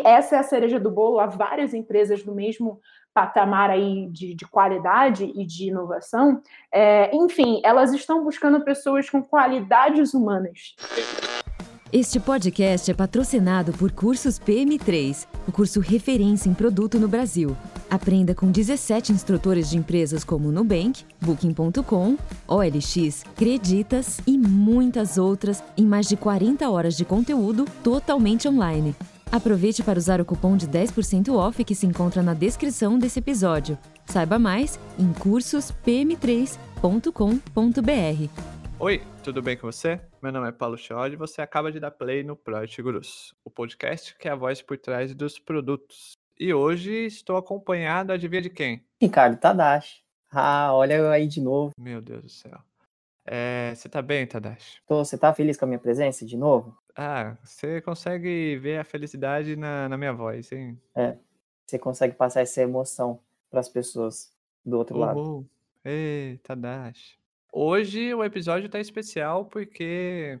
que essa é a cereja do bolo. Há várias empresas no mesmo patamar aí de, de qualidade e de inovação. É, enfim, elas estão buscando pessoas com qualidades humanas. Este podcast é patrocinado por Cursos PM3, o curso referência em produto no Brasil. Aprenda com 17 instrutores de empresas como Nubank, Booking.com, OLX, Creditas e muitas outras em mais de 40 horas de conteúdo totalmente online. Aproveite para usar o cupom de 10% off que se encontra na descrição desse episódio. Saiba mais em cursospm3.com.br. Oi, tudo bem com você? Meu nome é Paulo Chiodi e você acaba de dar play no Project Gurus, o podcast que é a voz por trás dos produtos. E hoje estou acompanhado, adivinha de quem? Ricardo Tadashi. Ah, olha eu aí de novo. Meu Deus do céu. É, você tá bem, Tadashi? Tô, você tá feliz com a minha presença de novo? Ah, você consegue ver a felicidade na, na minha voz, hein? É, você consegue passar essa emoção para as pessoas do outro lado. Uhul. Ei, Tadashi. Hoje o episódio tá especial porque.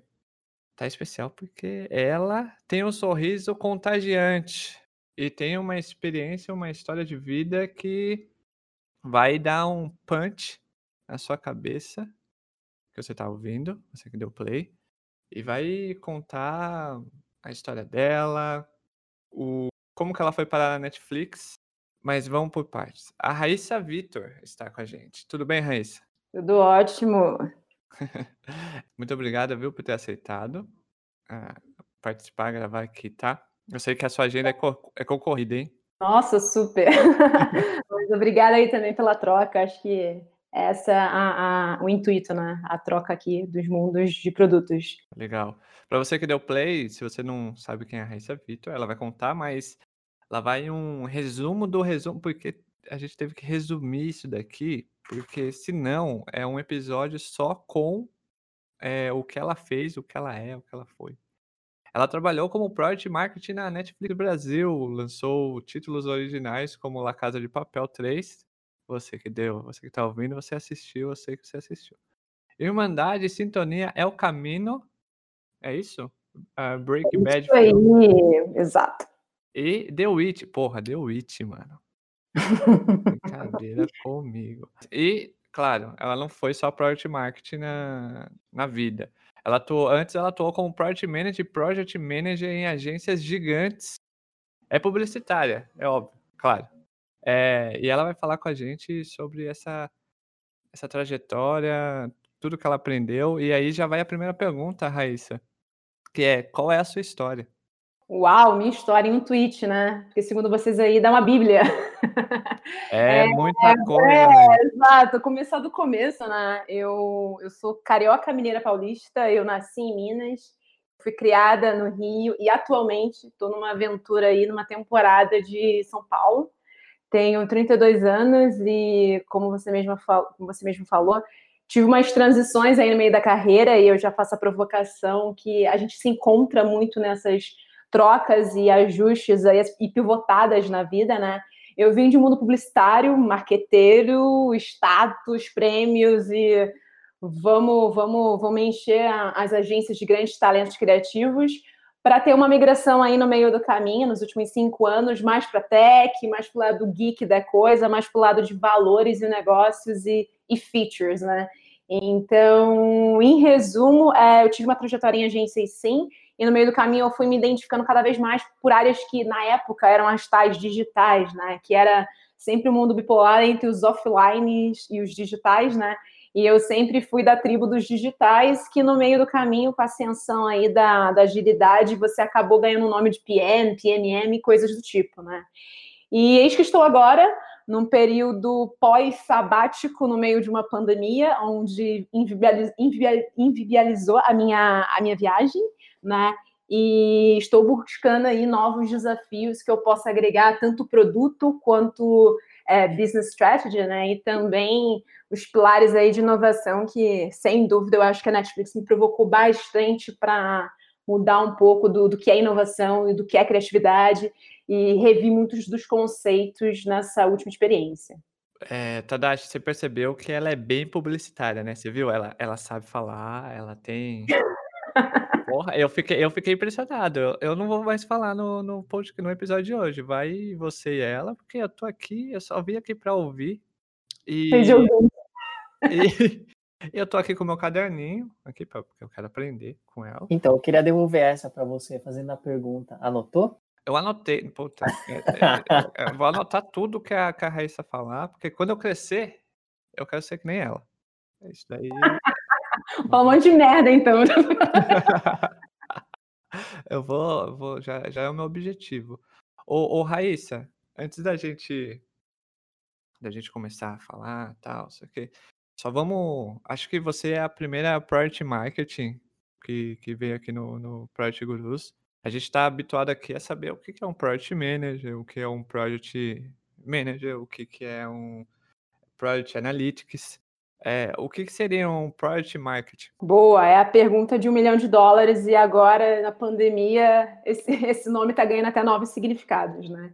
Tá especial porque ela tem um sorriso contagiante e tem uma experiência, uma história de vida que vai dar um punch na sua cabeça que você tá ouvindo, você que deu play, e vai contar a história dela, o como que ela foi parar na Netflix, mas vamos por partes. A Raíssa Vitor está com a gente. Tudo bem, Raíssa? Tudo ótimo. Muito obrigada, viu, por ter aceitado uh, participar, gravar aqui, tá? Eu sei que a sua agenda é, co é concorrida, hein? Nossa, super. Mas obrigada aí também pela troca. Acho que essa a, a, o intuito, né? A troca aqui dos mundos de produtos. Legal. Para você que deu play, se você não sabe quem é a Raíssa Vitor, ela vai contar, mas ela vai um resumo do resumo, porque a gente teve que resumir isso daqui porque senão é um episódio só com é, o que ela fez, o que ela é, o que ela foi. Ela trabalhou como Product Marketing na Netflix Brasil, lançou títulos originais como La Casa de Papel 3. Você que deu, você que tá ouvindo, você assistiu, eu sei que você assistiu. Irmandade Sintonia é o caminho. É isso? Uh, Break Bad. Isso aí, exato. E The Witch. Porra, The Witch, mano. Brincadeira comigo. E, claro, ela não foi só Project Marketing na, na vida. Ela atuou, antes ela atuou como Project Manager e Project Manager em agências gigantes. É publicitária, é óbvio, claro. É, e ela vai falar com a gente sobre essa, essa trajetória, tudo que ela aprendeu. E aí já vai a primeira pergunta, Raíssa, que é, qual é a sua história? Uau, minha história em um tweet, né? Porque segundo vocês aí, dá uma bíblia. É, é muita coisa. É, né? exato. Começar do começo, né? Eu, eu sou carioca mineira paulista, eu nasci em Minas, fui criada no Rio e atualmente estou numa aventura aí, numa temporada de São Paulo. Tenho 32 anos e, como você, mesma como você mesmo falou, tive umas transições aí no meio da carreira e eu já faço a provocação que a gente se encontra muito nessas trocas e ajustes e pivotadas na vida, né? Eu vim de um mundo publicitário, marqueteiro, status, prêmios e vamos, vamos, vamos encher as agências de grandes talentos criativos para ter uma migração aí no meio do caminho, nos últimos cinco anos, mais para tech, mais para o lado geek da coisa, mais para o lado de valores e negócios e, e features, né? Então, em resumo, é, eu tive uma trajetória em agências sim, e no meio do caminho eu fui me identificando cada vez mais por áreas que na época eram as tais digitais, né? Que era sempre o um mundo bipolar entre os offline e os digitais, né? E eu sempre fui da tribo dos digitais, que no meio do caminho, com a ascensão aí da, da agilidade, você acabou ganhando o nome de PM, PMM, coisas do tipo, né? E eis que estou agora num período pós-sabático no meio de uma pandemia, onde inviabilizou a minha, a minha viagem, né? E estou buscando aí novos desafios que eu possa agregar tanto produto quanto é, business strategy, né? E também os pilares aí de inovação que, sem dúvida, eu acho que a Netflix me provocou bastante para mudar um pouco do, do que é inovação e do que é criatividade e revi muitos dos conceitos nessa última experiência. É, Tadashi, você percebeu que ela é bem publicitária, né? Você viu? Ela, ela sabe falar, ela tem Porra, eu fiquei, eu fiquei impressionado. Eu, eu não vou mais falar no, no, podcast, no episódio de hoje. Vai você e ela, porque eu tô aqui, eu só vim aqui pra ouvir. E, e eu tô aqui com o meu caderninho, aqui pra, porque eu quero aprender com ela. Então, eu queria devolver essa para você, fazendo a pergunta. Anotou? Eu anotei, puta, é, é, é, eu vou anotar tudo que a, que a Raíssa falar, porque quando eu crescer, eu quero ser que nem ela. É isso daí. Um monte de merda, então. eu vou, vou já, já é o meu objetivo. Ô, ô Raíssa, antes da gente da gente começar a falar tal, sei que, só vamos. Acho que você é a primeira Product Marketing que, que veio aqui no, no Product Gurus. A gente está habituado aqui a saber o que, é um Product Manager, o que é um Project Manager, o que, é um Product Analytics. É, o que, que seria um Product Marketing? Boa, é a pergunta de um milhão de dólares e agora, na pandemia, esse, esse nome está ganhando até novos significados, né?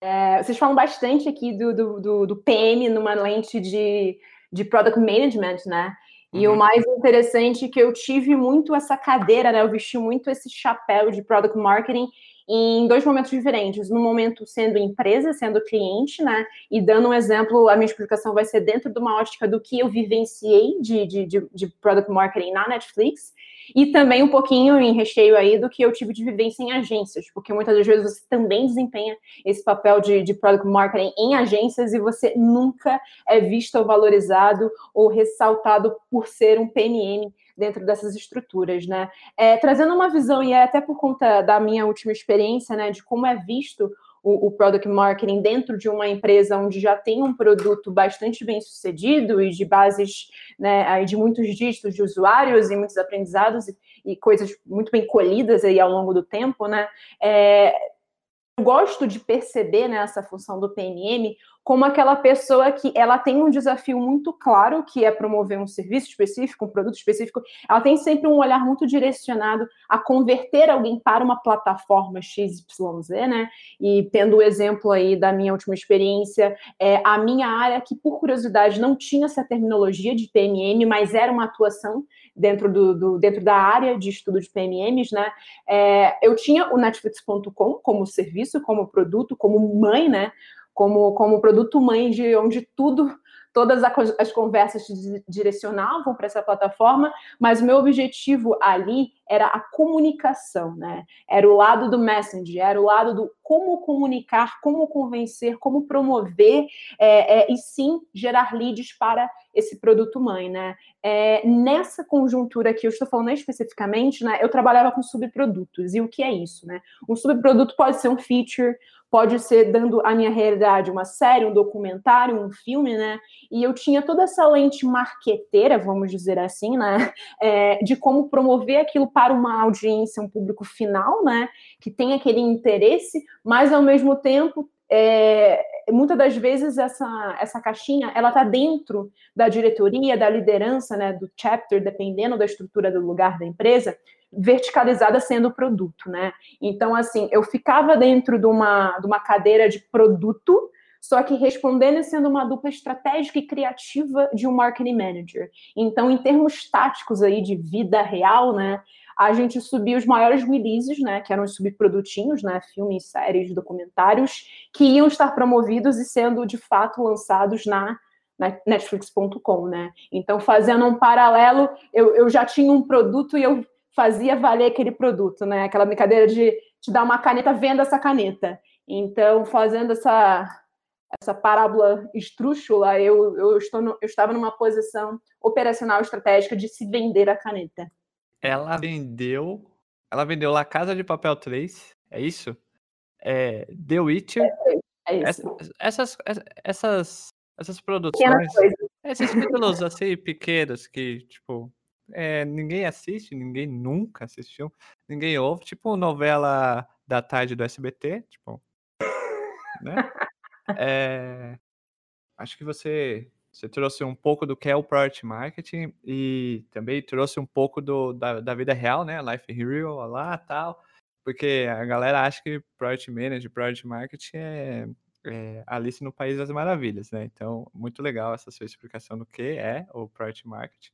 É, vocês falam bastante aqui do, do, do, do PM numa lente de de product management, né? E uhum. o mais interessante é que eu tive muito essa cadeira, né? Eu vesti muito esse chapéu de product marketing em dois momentos diferentes. No momento sendo empresa, sendo cliente, né? E dando um exemplo, a minha explicação vai ser dentro de uma ótica do que eu vivenciei de, de, de, de product marketing na Netflix e também um pouquinho em recheio aí do que eu tive de vivência em agências, porque muitas vezes você também desempenha esse papel de, de product marketing em agências e você nunca é visto ou valorizado ou ressaltado por ser um PMM dentro dessas estruturas, né? É, trazendo uma visão, e é até por conta da minha última experiência, né, de como é visto o, o, product marketing dentro de uma empresa onde já tem um produto bastante bem sucedido e de bases né, de muitos dígitos de usuários e muitos aprendizados e, e coisas muito bem colhidas aí ao longo do tempo, né? É, gosto de perceber nessa né, função do PNM como aquela pessoa que ela tem um desafio muito claro, que é promover um serviço específico, um produto específico, ela tem sempre um olhar muito direcionado a converter alguém para uma plataforma XYZ, né? E tendo o exemplo aí da minha última experiência, é, a minha área, que por curiosidade não tinha essa terminologia de PMM, mas era uma atuação dentro, do, do dentro da área de estudo de PMMs, né? É, eu tinha o Netflix.com como serviço, como produto, como mãe, né? como, como produto mãe de onde tudo, todas as conversas se direcionavam para essa plataforma, mas o meu objetivo ali era a comunicação, né? Era o lado do Messenger, era o lado do como comunicar, como convencer, como promover é, é, e sim gerar leads para esse produto mãe, né? É, nessa conjuntura que eu estou falando especificamente, né? Eu trabalhava com subprodutos e o que é isso, né? Um subproduto pode ser um feature, pode ser dando a minha realidade uma série, um documentário, um filme, né? E eu tinha toda essa lente marqueteira, vamos dizer assim, né? É, de como promover aquilo para uma audiência, um público final, né? Que tem aquele interesse, mas ao mesmo tempo é, muitas das vezes essa, essa caixinha ela está dentro da diretoria, da liderança, né, do chapter, dependendo da estrutura do lugar da empresa, verticalizada sendo produto, né? Então, assim, eu ficava dentro de uma, de uma cadeira de produto, só que respondendo e sendo uma dupla estratégica e criativa de um marketing manager. Então, em termos táticos aí de vida real, né? A gente subiu os maiores releases, né? Que eram os subprodutinhos, né? Filmes, séries, documentários, que iam estar promovidos e sendo de fato lançados na Netflix.com, né? Então, fazendo um paralelo, eu, eu já tinha um produto e eu fazia valer aquele produto, né? Aquela brincadeira de te dar uma caneta, venda essa caneta. Então, fazendo essa essa parábola estrúxula, eu, eu, estou no, eu estava numa posição operacional estratégica de se vender a caneta. Ela vendeu. Ela vendeu La Casa de Papel 3, é isso? É, The Witcher. É, é isso. Essas, essas, essas produções. Esses títulos assim, pequenos que, tipo, é, ninguém assiste, ninguém nunca assistiu, ninguém ouve, tipo novela da tarde do SBT, tipo, né? É, acho que você, você trouxe um pouco do que é o Product Marketing e também trouxe um pouco do, da, da vida real, né? Life Hero lá tal, porque a galera acha que Product Manager, Product Marketing é, é Alice no País das Maravilhas, né? Então, muito legal essa sua explicação do que é o Product Marketing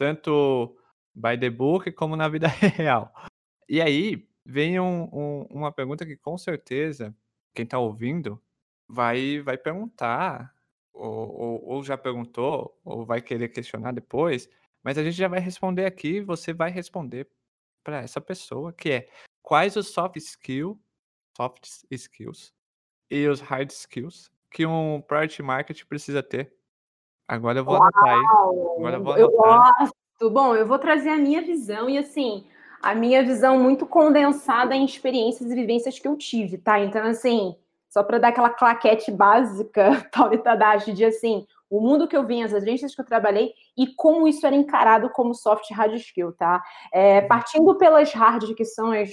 tanto by the book como na vida real. E aí vem um, um, uma pergunta que com certeza quem está ouvindo vai, vai perguntar, ou, ou, ou, já perguntou, ou vai querer questionar depois, mas a gente já vai responder aqui, você vai responder para essa pessoa, que é quais os soft skills, soft skills e os hard skills que um product market precisa ter. Agora eu vou Uau, anotar. Agora eu vou anotar. Eu gosto. Bom, eu vou trazer a minha visão e assim, a minha visão muito condensada em experiências e vivências que eu tive, tá? Então, assim, só para dar aquela claquete básica, Paulita Tadashi, de assim, o mundo que eu vi, as agências que eu trabalhei e como isso era encarado como soft hard skill, tá? É, partindo pelas hard, que são as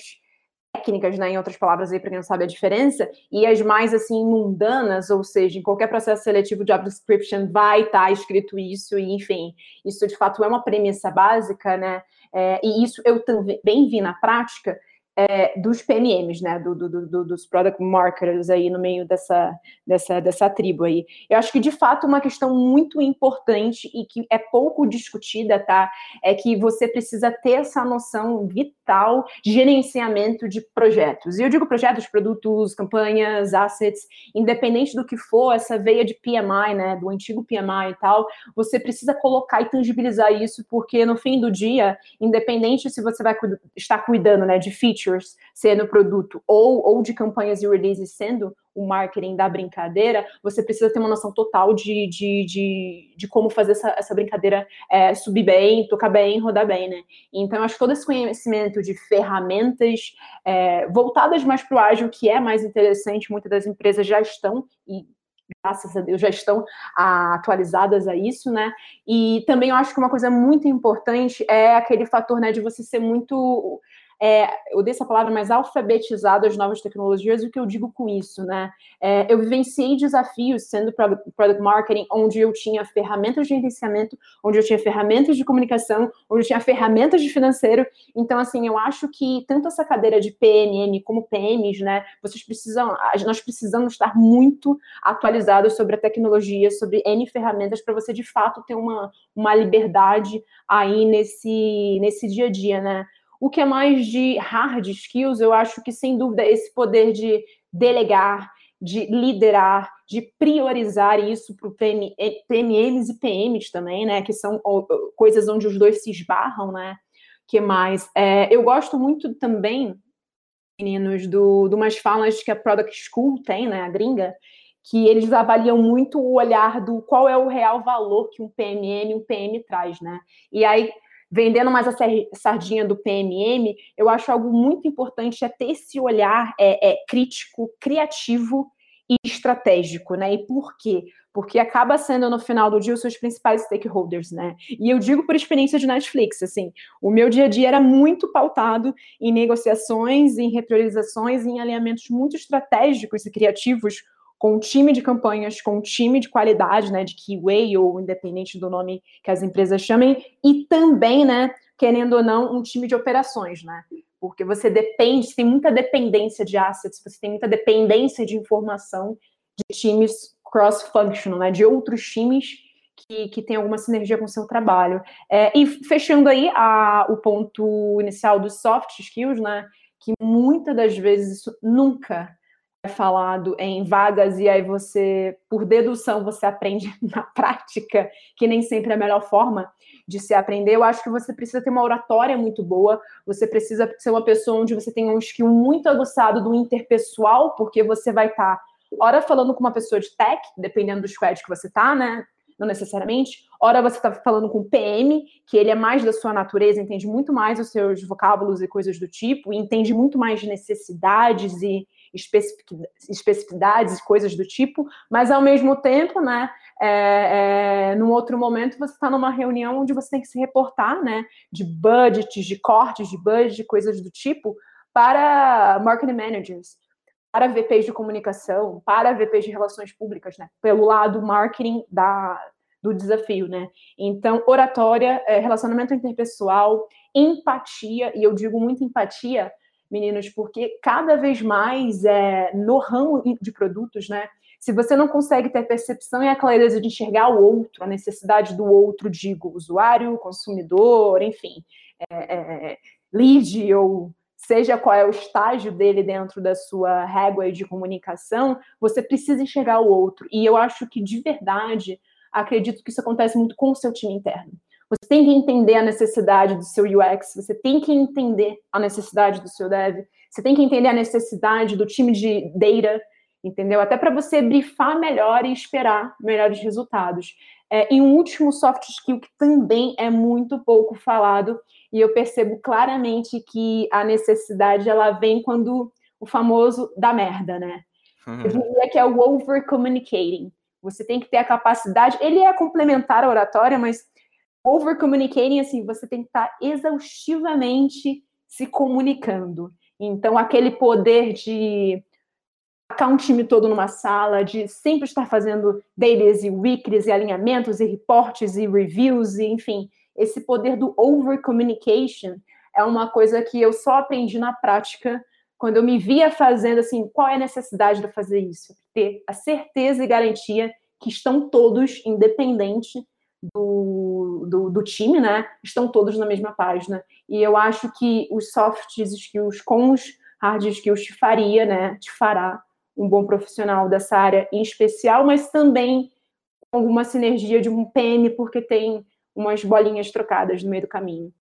técnicas, né, em outras palavras aí para quem não sabe a diferença, e as mais assim mundanas, ou seja, em qualquer processo seletivo de job description vai estar tá escrito isso e enfim, isso de fato é uma premissa básica, né? É, e isso eu também vi na prática é, dos PMMs, né, do, do, do, dos product marketers aí no meio dessa, dessa, dessa tribo aí. Eu acho que de fato uma questão muito importante e que é pouco discutida, tá, é que você precisa ter essa noção vital de gerenciamento de projetos. E eu digo projetos, produtos, campanhas, assets, independente do que for, essa veia de PMI, né, do antigo PMI e tal, você precisa colocar e tangibilizar isso, porque no fim do dia, independente se você vai estar cuidando, né, de features features sendo produto ou, ou de campanhas e releases sendo o marketing da brincadeira, você precisa ter uma noção total de, de, de, de como fazer essa, essa brincadeira é, subir bem, tocar bem, rodar bem, né? Então, acho que todo esse conhecimento de ferramentas é, voltadas mais para o ágil, que é mais interessante, muitas das empresas já estão, e graças a Deus, já estão atualizadas a isso, né? E também eu acho que uma coisa muito importante é aquele fator, né, de você ser muito é, eu dei essa palavra, mas alfabetizado as novas tecnologias, o que eu digo com isso, né? É, eu vivenciei desafios sendo product marketing, onde eu tinha ferramentas de gerenciamento, onde eu tinha ferramentas de comunicação, onde eu tinha ferramentas de financeiro. Então, assim, eu acho que tanto essa cadeira de PMM como PMs, né? Vocês precisam, nós precisamos estar muito atualizados sobre a tecnologia, sobre N ferramentas, para você de fato ter uma, uma liberdade aí nesse, nesse dia a dia, né? O que é mais de hard skills, eu acho que sem dúvida esse poder de delegar, de liderar, de priorizar isso para PMMs e PMs também, né? Que são coisas onde os dois se esbarram, né? Que mais? É, eu gosto muito também, meninos, do, de umas falas que a Product School tem, né? A gringa, que eles avaliam muito o olhar do qual é o real valor que um PMM um PM traz, né? E aí vendendo mais a sardinha do PMM, eu acho algo muito importante é ter esse olhar é, é, crítico, criativo e estratégico, né? E por quê? Porque acaba sendo, no final do dia, os seus principais stakeholders, né? E eu digo por experiência de Netflix, assim, o meu dia a dia era muito pautado em negociações, em repriorizações, em alinhamentos muito estratégicos e criativos com um time de campanhas, com um time de qualidade, né, de keyway ou independente do nome que as empresas chamem, e também, né, querendo ou não, um time de operações, né? Porque você depende, você tem muita dependência de assets, você tem muita dependência de informação de times cross-functional, né, de outros times que, que tem alguma sinergia com o seu trabalho. É, e fechando aí a, o ponto inicial dos soft skills, né, que muitas das vezes isso nunca falado em vagas e aí você, por dedução, você aprende na prática, que nem sempre é a melhor forma de se aprender. Eu acho que você precisa ter uma oratória muito boa, você precisa ser uma pessoa onde você tem um skill muito aguçado do interpessoal, porque você vai estar, tá, ora falando com uma pessoa de tech, dependendo do squad que você tá, né? Não necessariamente. Ora você está falando com PM, que ele é mais da sua natureza, entende muito mais os seus vocábulos e coisas do tipo, e entende muito mais de necessidades e especificidades, coisas do tipo, mas ao mesmo tempo, né, é, é, num outro momento você está numa reunião onde você tem que se reportar, né, de budgets, de cortes de budget, coisas do tipo, para marketing managers, para VPs de comunicação, para VPs de relações públicas, né, pelo lado marketing da, do desafio, né? Então, oratória, é, relacionamento interpessoal, empatia, e eu digo muito empatia meninos, porque cada vez mais é, no ramo de produtos, né? Se você não consegue ter percepção e a clareza de enxergar o outro, a necessidade do outro, digo, usuário, consumidor, enfim, é, é, lead ou seja qual é o estágio dele dentro da sua régua de comunicação, você precisa enxergar o outro. E eu acho que, de verdade, acredito que isso acontece muito com o seu time interno. Você tem que entender a necessidade do seu UX, você tem que entender a necessidade do seu dev, você tem que entender a necessidade do time de data, entendeu? Até para você brifar melhor e esperar melhores resultados. É, e um último soft skill que também é muito pouco falado, e eu percebo claramente que a necessidade ela vem quando o famoso da merda, né? Uhum. Eu diria que é o over communicating. Você tem que ter a capacidade, ele é complementar a oratória, mas over communicating, assim, você tem que estar exaustivamente se comunicando. Então, aquele poder de tacar um time todo numa sala, de sempre estar fazendo dailies e weeklies e alinhamentos e reportes e reviews, e, enfim, esse poder do over communication é uma coisa que eu só aprendi na prática quando eu me via fazendo assim, qual é a necessidade de fazer isso? Ter a certeza e garantia que estão todos, independente do, do, do, time, né? Estão todos na mesma página. E eu acho que os soft skills com os hard skills te faria, né? Te fará um bom profissional dessa área em especial, mas também com alguma sinergia de um PM, porque tem umas bolinhas trocadas no meio do caminho.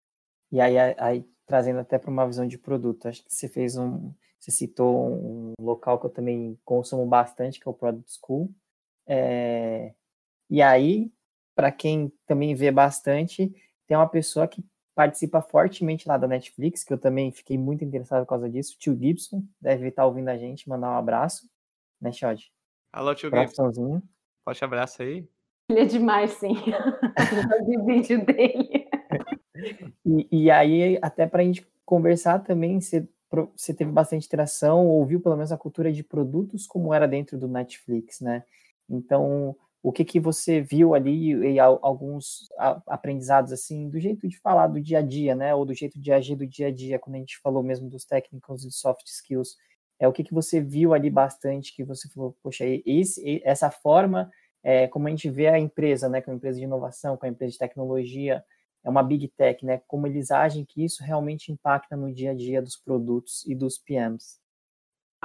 E aí, aí trazendo até para uma visão de produto, acho que você fez um, você citou um local que eu também consumo bastante, que é o Product School. É, e aí, para quem também vê bastante, tem uma pessoa que participa fortemente lá da Netflix, que eu também fiquei muito interessado por causa disso, tio Gibson, deve estar ouvindo a gente, mandar um abraço, né, Xod? Alô, tio Gibson. Forte abraço aí. Ele é demais, sim. Eu vi vídeo dele. E, e aí, até para a gente conversar também, você, você teve bastante interação, ouviu pelo menos a cultura de produtos como era dentro do Netflix, né? Então, o que que você viu ali e alguns aprendizados assim do jeito de falar do dia a dia, né? Ou do jeito de agir do dia a dia, quando a gente falou mesmo dos técnicos e soft skills, é o que que você viu ali bastante que você falou, poxa, esse, essa forma é, como a gente vê a empresa, né, com a empresa de inovação, com a empresa de tecnologia, é uma big tech, né, como eles agem que isso realmente impacta no dia a dia dos produtos e dos PMs.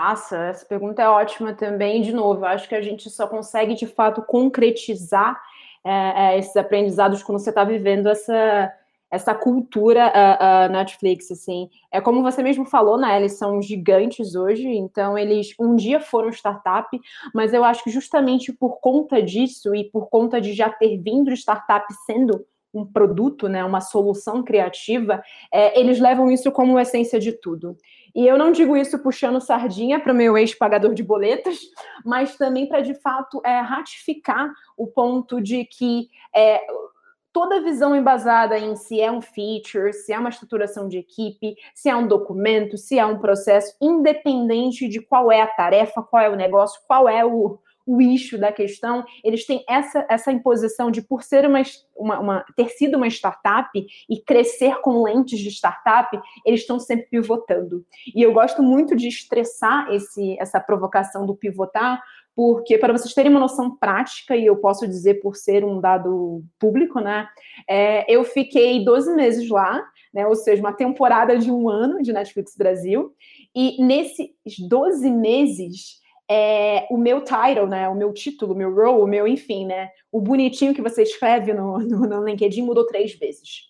Nossa, essa pergunta é ótima também. De novo, acho que a gente só consegue de fato concretizar é, esses aprendizados quando você está vivendo essa essa cultura uh, uh, Netflix, assim. É como você mesmo falou, né? Eles são gigantes hoje, então eles um dia foram startup, mas eu acho que justamente por conta disso e por conta de já ter vindo startup sendo um produto, né, uma solução criativa, é, eles levam isso como essência de tudo. E eu não digo isso puxando sardinha para o meu ex-pagador de boletas, mas também para, de fato, é, ratificar o ponto de que é, toda visão embasada em se é um feature, se é uma estruturação de equipe, se é um documento, se é um processo, independente de qual é a tarefa, qual é o negócio, qual é o, o eixo da questão, eles têm essa, essa imposição de, por ser uma, uma, uma, ter sido uma startup e crescer com lentes de startup, eles estão sempre pivotando. E eu gosto muito de estressar esse, essa provocação do pivotar, porque para vocês terem uma noção prática, e eu posso dizer por ser um dado público, né? É, eu fiquei 12 meses lá, né? Ou seja, uma temporada de um ano de Netflix Brasil, e nesses 12 meses. É, o meu title, né, o meu título, o meu role, o meu, enfim, né, o bonitinho que você escreve no, no, no LinkedIn mudou três vezes.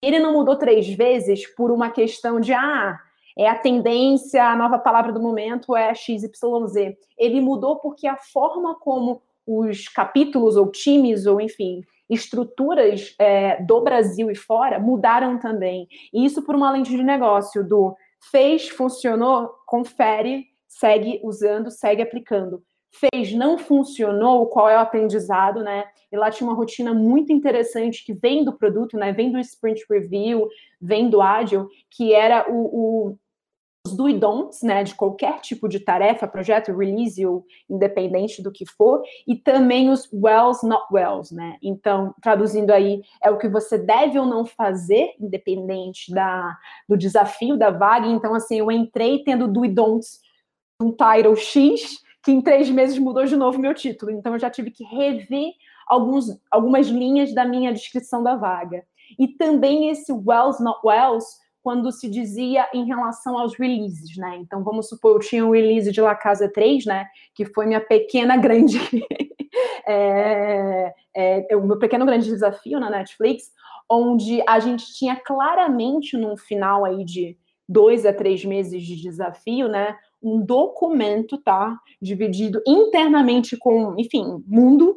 Ele não mudou três vezes por uma questão de, ah, é a tendência, a nova palavra do momento é XYZ. Ele mudou porque a forma como os capítulos ou times, ou enfim, estruturas é, do Brasil e fora mudaram também. E isso por uma lente de negócio do fez, funcionou, confere, segue usando, segue aplicando. Fez, não funcionou, qual é o aprendizado, né? E lá tinha uma rotina muito interessante que vem do produto, né? Vem do Sprint Review, vem do Agile, que era o, o os do e don'ts, né, de qualquer tipo de tarefa, projeto, release ou independente do que for, e também os wells, not wells, né? Então, traduzindo aí, é o que você deve ou não fazer, independente da, do desafio da vaga. Então, assim, eu entrei tendo do e don'ts um title X, que em três meses mudou de novo meu título. Então, eu já tive que rever alguns, algumas linhas da minha descrição da vaga. e também esse Wells not Wells quando se dizia em relação aos releases, né? Então, vamos supor, eu tinha o um release de La Casa 3, né? Que foi minha pequena grande. é, é, o meu pequeno grande desafio na Netflix, onde a gente tinha claramente num final aí de dois a três meses de desafio, né? Um documento, tá? Dividido internamente com, enfim, mundo,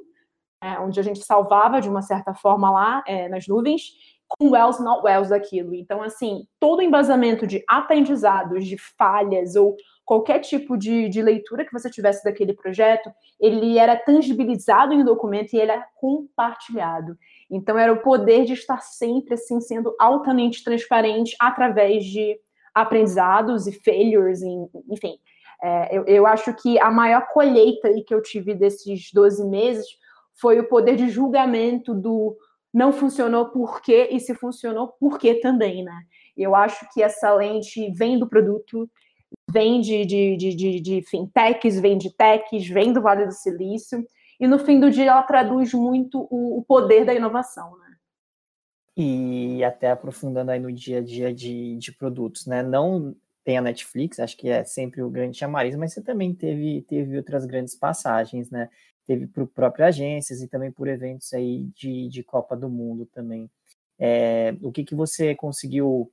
é, onde a gente salvava de uma certa forma lá é, nas nuvens, com wells, not wells daquilo. Então, assim, todo o embasamento de aprendizados, de falhas ou qualquer tipo de, de leitura que você tivesse daquele projeto, ele era tangibilizado em um documento e ele era compartilhado. Então, era o poder de estar sempre, assim, sendo altamente transparente através de aprendizados e failures, enfim. É, eu, eu acho que a maior colheita que eu tive desses 12 meses foi o poder de julgamento do não funcionou por quê e se funcionou por quê também, né? Eu acho que essa lente vem do produto, vem de, de, de, de, de fintechs, vem de techs, vem do Vale do Silício, e no fim do dia ela traduz muito o, o poder da inovação, né? E até aprofundando aí no dia a dia de, de produtos, né? Não tem a Netflix, acho que é sempre o grande chamariz, mas você também teve, teve outras grandes passagens, né? teve por próprias agências e também por eventos aí de, de Copa do Mundo também. É, o que, que você conseguiu,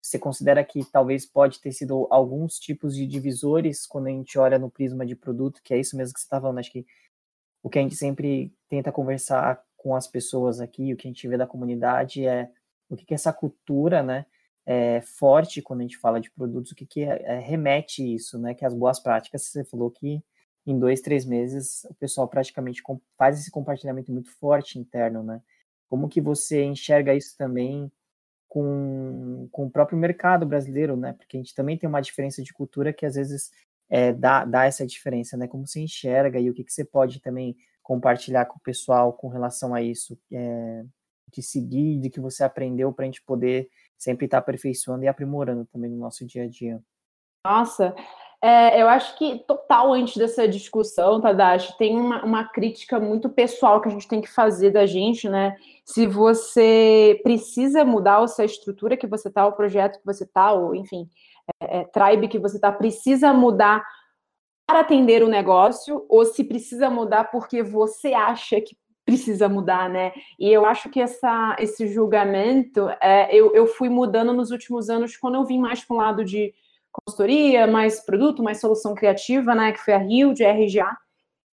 você considera que talvez pode ter sido alguns tipos de divisores quando a gente olha no prisma de produto, que é isso mesmo que você está falando, acho que o que a gente sempre tenta conversar com as pessoas aqui, o que a gente vê da comunidade é o que, que essa cultura, né, é forte quando a gente fala de produtos, o que, que é, é, remete isso, né, que as boas práticas, você falou que em dois, três meses, o pessoal praticamente faz esse compartilhamento muito forte interno, né? Como que você enxerga isso também com, com o próprio mercado brasileiro, né? Porque a gente também tem uma diferença de cultura que às vezes é, dá, dá essa diferença, né? Como você enxerga e o que, que você pode também compartilhar com o pessoal com relação a isso, é, de seguir, de que você aprendeu para a gente poder sempre estar tá aperfeiçoando e aprimorando também no nosso dia a dia. Nossa, é, eu acho que total antes dessa discussão, Tadashi, tem uma, uma crítica muito pessoal que a gente tem que fazer da gente, né? Se você precisa mudar essa estrutura que você tá, o projeto que você tá, ou enfim, é, é, tribe que você tá, precisa mudar para atender o negócio, ou se precisa mudar porque você acha que precisa mudar, né? E eu acho que essa, esse julgamento, é, eu, eu fui mudando nos últimos anos quando eu vim mais para um lado de consultoria, mais produto, mais solução criativa, né? Que foi a Rio de RGA.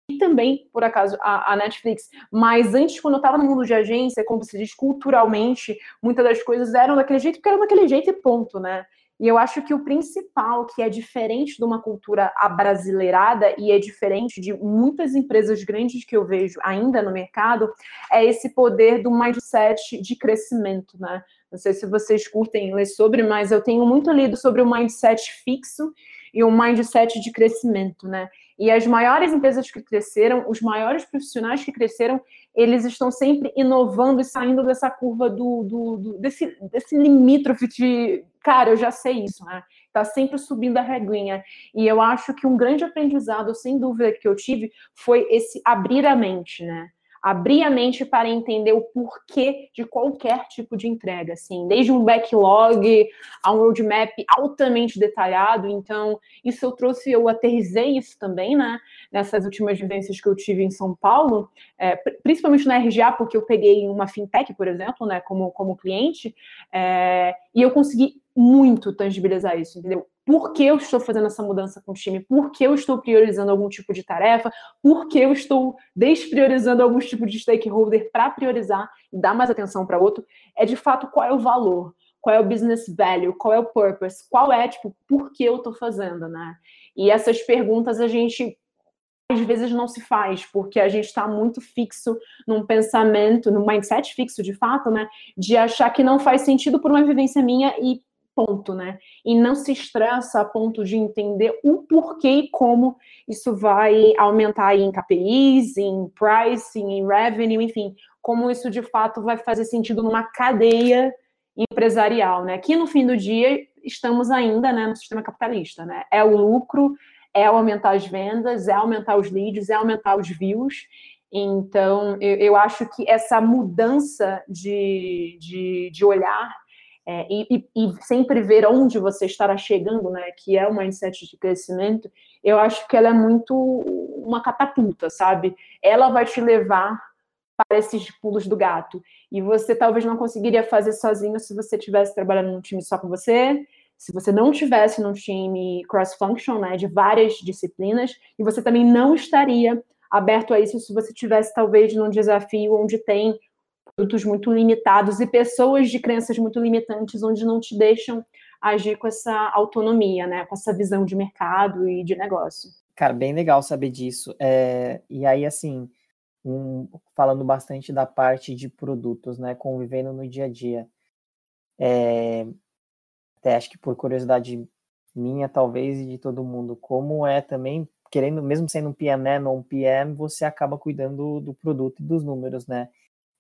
E também, por acaso, a, a Netflix. Mas antes, quando eu estava no mundo de agência, como se diz, culturalmente, muitas das coisas eram daquele jeito, porque eram daquele jeito e ponto, né? E eu acho que o principal, que é diferente de uma cultura abrasileirada e é diferente de muitas empresas grandes que eu vejo ainda no mercado, é esse poder do mindset de crescimento, né? Não sei se vocês curtem ler sobre, mas eu tenho muito lido sobre o mindset fixo e o mindset de crescimento, né? E as maiores empresas que cresceram, os maiores profissionais que cresceram, eles estão sempre inovando e saindo dessa curva do, do, do desse, desse limítrofe de, cara, eu já sei isso, né? Tá sempre subindo a reguinha. E eu acho que um grande aprendizado, sem dúvida, que eu tive foi esse abrir a mente, né? Abrir a mente para entender o porquê de qualquer tipo de entrega, assim, desde um backlog a um roadmap altamente detalhado. Então, isso eu trouxe, eu aterrizei isso também, né, nessas últimas vivências que eu tive em São Paulo, é, principalmente na RGA, porque eu peguei uma fintech, por exemplo, né, como, como cliente, é, e eu consegui muito tangibilizar isso, entendeu? por que eu estou fazendo essa mudança com o time, por que eu estou priorizando algum tipo de tarefa, por que eu estou despriorizando algum tipo de stakeholder para priorizar e dar mais atenção para outro, é de fato qual é o valor, qual é o business value, qual é o purpose, qual é, tipo, por que eu estou fazendo, né? E essas perguntas a gente às vezes não se faz, porque a gente está muito fixo num pensamento, num mindset fixo de fato, né? De achar que não faz sentido por uma vivência minha e ponto, né? E não se estressa a ponto de entender o porquê e como isso vai aumentar em KPIs, em pricing, em revenue, enfim, como isso de fato vai fazer sentido numa cadeia empresarial, né? Que no fim do dia estamos ainda, né, no sistema capitalista, né? É o lucro, é aumentar as vendas, é aumentar os leads, é aumentar os views. Então, eu, eu acho que essa mudança de, de, de olhar é, e, e, sempre ver onde você estará chegando, né, que é o mindset de crescimento, eu acho que ela é muito uma catapulta, sabe? Ela vai te levar para esses pulos do gato. E você talvez não conseguiria fazer sozinho se você estivesse trabalhando num time só com você, se você não tivesse num time cross-function, né, de várias disciplinas, e você também não estaria aberto a isso se você tivesse talvez num desafio onde tem produtos muito limitados e pessoas de crenças muito limitantes, onde não te deixam agir com essa autonomia, né? Com essa visão de mercado e de negócio. Cara, bem legal saber disso. É, e aí, assim, um, falando bastante da parte de produtos, né? Convivendo no dia a dia. É, até acho que por curiosidade minha, talvez, e de todo mundo, como é também, querendo, mesmo sendo um PMM ou um PM, você acaba cuidando do produto e dos números, né?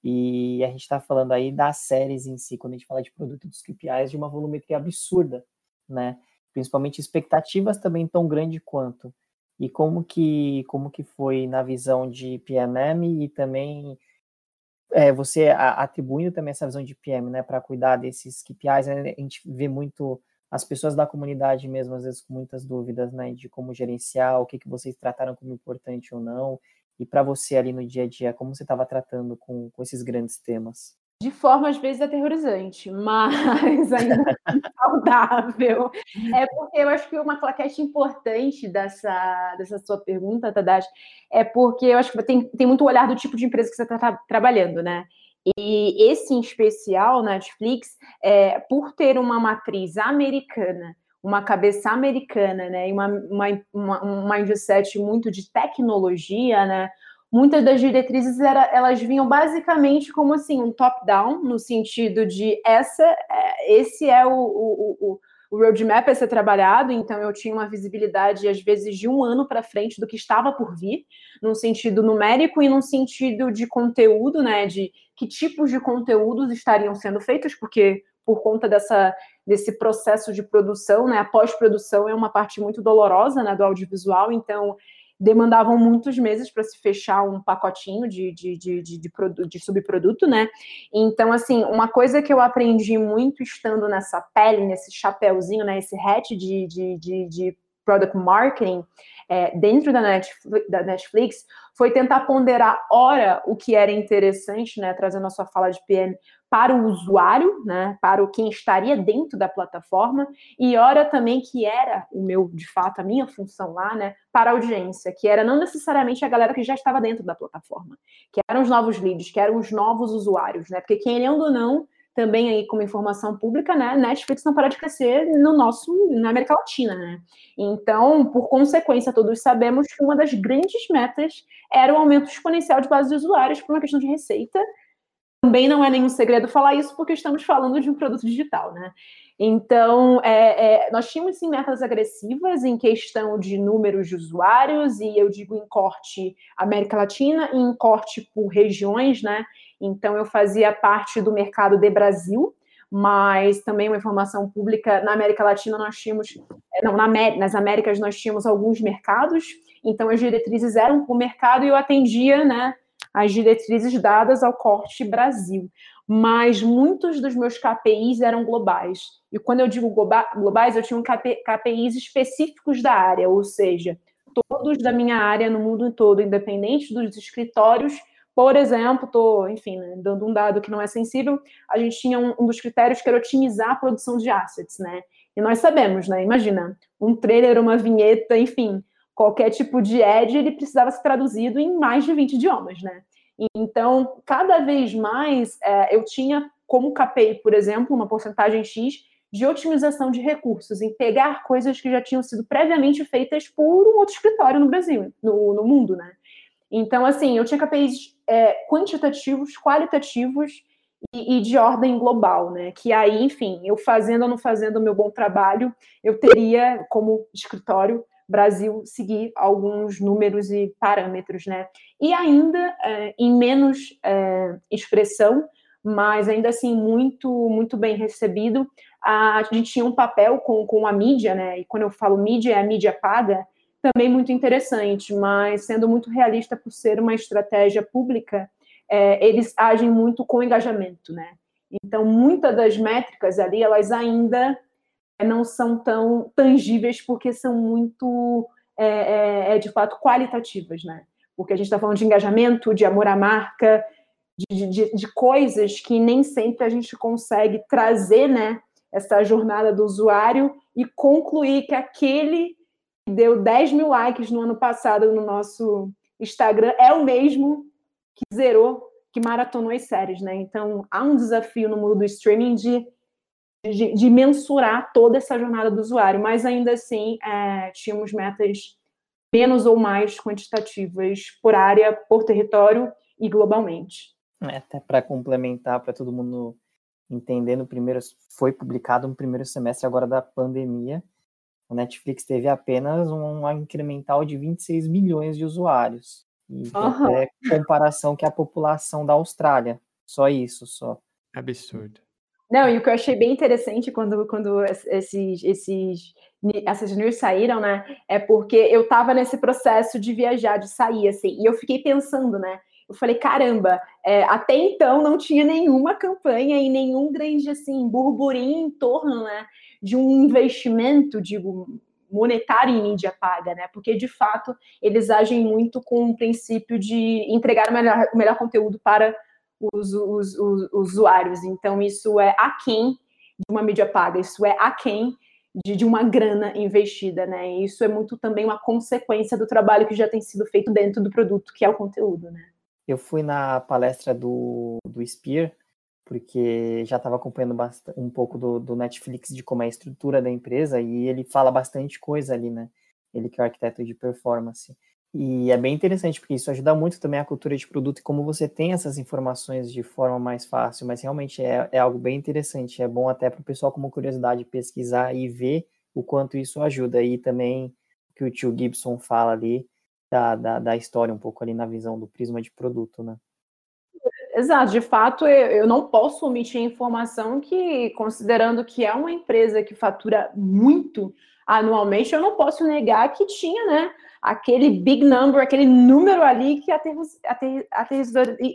E a gente está falando aí das séries em si, quando a gente fala de produto dos KPIs, de uma volumetria absurda, né? Principalmente expectativas também tão grande quanto. E como que, como que foi na visão de PMM e também é, você atribuindo também essa visão de PM, né, para cuidar desses KPIs, né? a gente vê muito as pessoas da comunidade mesmo, às vezes com muitas dúvidas, né, de como gerenciar, o que, que vocês trataram como importante ou não, e para você ali no dia a dia, como você estava tratando com, com esses grandes temas? De forma, às vezes, aterrorizante, mas ainda saudável. É porque eu acho que uma claquete importante dessa, dessa sua pergunta, Tadashi, é porque eu acho que tem, tem muito olhar do tipo de empresa que você está tra trabalhando, né? E esse em especial, Netflix, é, por ter uma matriz americana uma cabeça americana, né, e uma, uma, uma, um mindset muito de tecnologia, né, muitas das diretrizes era, elas vinham basicamente como assim um top-down no sentido de essa, é, esse é o, o, o, o roadmap a ser trabalhado, então eu tinha uma visibilidade às vezes de um ano para frente do que estava por vir, num sentido numérico e num sentido de conteúdo, né, de que tipos de conteúdos estariam sendo feitos, porque por conta dessa, desse processo de produção, né? A pós-produção é uma parte muito dolorosa né, do audiovisual, então demandavam muitos meses para se fechar um pacotinho de, de, de, de, de, produto, de subproduto, né? Então, assim, uma coisa que eu aprendi muito estando nessa pele, nesse chapéuzinho, né? Esse hat de, de, de, de product marketing é, dentro da Netflix, da Netflix foi tentar ponderar, ora, o que era interessante, né? Trazendo a sua fala de PM para o usuário, né, para o quem estaria dentro da plataforma, e ora também que era o meu, de fato, a minha função lá, né, para a audiência, que era não necessariamente a galera que já estava dentro da plataforma, que eram os novos leads, que eram os novos usuários, né, porque querendo ou não, também aí como informação pública, né, Netflix não para de crescer no nosso, na América Latina, né, então, por consequência, todos sabemos que uma das grandes metas era o aumento exponencial de base de usuários por uma questão de receita, também não é nenhum segredo falar isso, porque estamos falando de um produto digital, né? Então, é, é, nós tínhamos sim metas agressivas em questão de números de usuários, e eu digo em corte América Latina e em corte por regiões, né? Então, eu fazia parte do mercado de Brasil, mas também uma informação pública na América Latina nós tínhamos, é, não, na, nas Américas nós tínhamos alguns mercados, então as diretrizes eram por mercado e eu atendia, né? As diretrizes dadas ao corte Brasil. Mas muitos dos meus KPIs eram globais. E quando eu digo globais, eu tinha um KPIs específicos da área, ou seja, todos da minha área no mundo todo, independente dos escritórios. Por exemplo, estou, enfim, né, dando um dado que não é sensível, a gente tinha um, um dos critérios que era otimizar a produção de assets, né? E nós sabemos, né? Imagina, um trailer, uma vinheta, enfim, qualquer tipo de ad, ele precisava ser traduzido em mais de 20 idiomas, né? Então, cada vez mais, é, eu tinha como KPI, por exemplo, uma porcentagem X de otimização de recursos, em pegar coisas que já tinham sido previamente feitas por um outro escritório no Brasil, no, no mundo, né? Então, assim, eu tinha KPIs é, quantitativos, qualitativos e, e, de ordem global, né? Que aí, enfim, eu fazendo ou não fazendo o meu bom trabalho, eu teria como escritório Brasil seguir alguns números e parâmetros, né? E ainda é, em menos é, expressão, mas ainda assim muito muito bem recebido. A, gente tinha um papel com, com a mídia, né? E quando eu falo mídia, é a mídia paga. também muito interessante, mas sendo muito realista por ser uma estratégia pública, é, eles agem muito com engajamento, né? Então, muitas das métricas ali, elas ainda não são tão tangíveis porque são muito, é, é, é de fato, qualitativas, né? Porque a gente está falando de engajamento, de amor à marca, de, de, de, coisas que nem sempre a gente consegue trazer, né? Essa jornada do usuário e concluir que aquele que deu 10 mil likes no ano passado no nosso Instagram é o mesmo que zerou, que maratonou as séries, né? Então, há um desafio no mundo do streaming de, de, de mensurar toda essa jornada do usuário, mas ainda assim, é, tínhamos metas menos ou mais quantitativas por área, por território e globalmente. É, até para complementar, para todo mundo entender, no primeiro, foi publicado no primeiro semestre agora da pandemia, o Netflix teve apenas um incremental de 26 milhões de usuários. E uhum. é comparação que a população da Austrália. Só isso, só. Absurdo. Não, e o que eu achei bem interessante quando, quando esses, esses, essas news saíram, né? É porque eu estava nesse processo de viajar, de sair, assim, e eu fiquei pensando, né? Eu falei, caramba, é, até então não tinha nenhuma campanha e nenhum grande, assim, burburinho em torno, né? De um investimento, digo, monetário em mídia paga, né? Porque de fato eles agem muito com o princípio de entregar o melhor, o melhor conteúdo para os, os, os, usuários. Então, isso é aquém de uma mídia paga, isso é aquém de, de uma grana investida, né? E isso é muito também uma consequência do trabalho que já tem sido feito dentro do produto, que é o conteúdo, né? Eu fui na palestra do, do Spear, porque já estava acompanhando um pouco do, do, Netflix de como é a estrutura da empresa e ele fala bastante coisa ali, né? Ele que é o arquiteto de performance. E é bem interessante, porque isso ajuda muito também a cultura de produto e como você tem essas informações de forma mais fácil, mas realmente é, é algo bem interessante. É bom até para o pessoal, como curiosidade, pesquisar e ver o quanto isso ajuda. E também que o tio Gibson fala ali da, da, da história, um pouco ali na visão do prisma de produto, né? Exato, de fato, eu não posso omitir a informação que, considerando que é uma empresa que fatura muito anualmente, eu não posso negar que tinha, né, aquele big number, aquele número ali que aterros, aterros,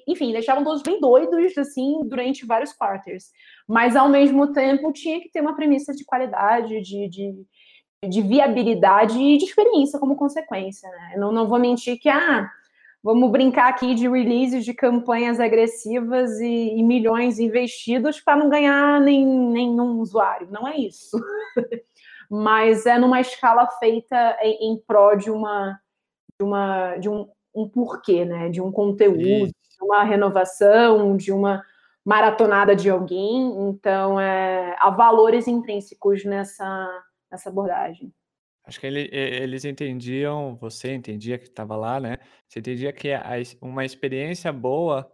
enfim, deixavam todos bem doidos, assim, durante vários quarters. Mas, ao mesmo tempo, tinha que ter uma premissa de qualidade, de, de, de viabilidade e de experiência como consequência, né? Eu não, não vou mentir que, ah, vamos brincar aqui de releases de campanhas agressivas e, e milhões investidos para não ganhar nem, nenhum usuário. Não é isso. Mas é numa escala feita em, em prol de uma de, uma, de um, um porquê, né? De um conteúdo, isso. de uma renovação, de uma maratonada de alguém. Então, é, há valores intrínsecos nessa, nessa abordagem. Acho que ele, eles entendiam, você entendia que estava lá, né? Você entendia que a, uma experiência boa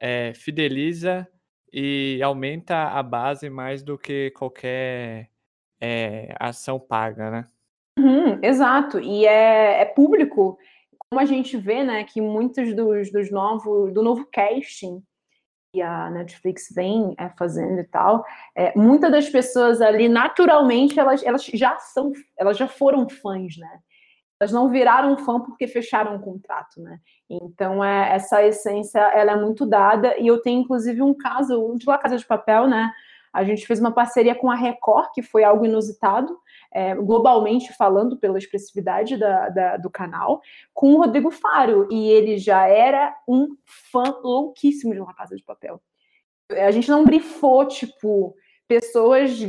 é, fideliza e aumenta a base mais do que qualquer é, ação paga, né? Uhum, exato, e é, é, público, como a gente vê, né, que muitos dos, dos novos, do novo casting que a Netflix vem é, fazendo e tal, é, muitas das pessoas ali, naturalmente, elas, elas já são, elas já foram fãs, né? Elas não viraram fã porque fecharam um contrato, né? Então, é, essa essência, ela é muito dada, e eu tenho, inclusive, um caso de La Casa de Papel, né? A gente fez uma parceria com a Record, que foi algo inusitado, é, globalmente falando, pela expressividade da, da, do canal, com o Rodrigo Faro. E ele já era um fã louquíssimo de Uma Casa de Papel. A gente não brifou, tipo, pessoas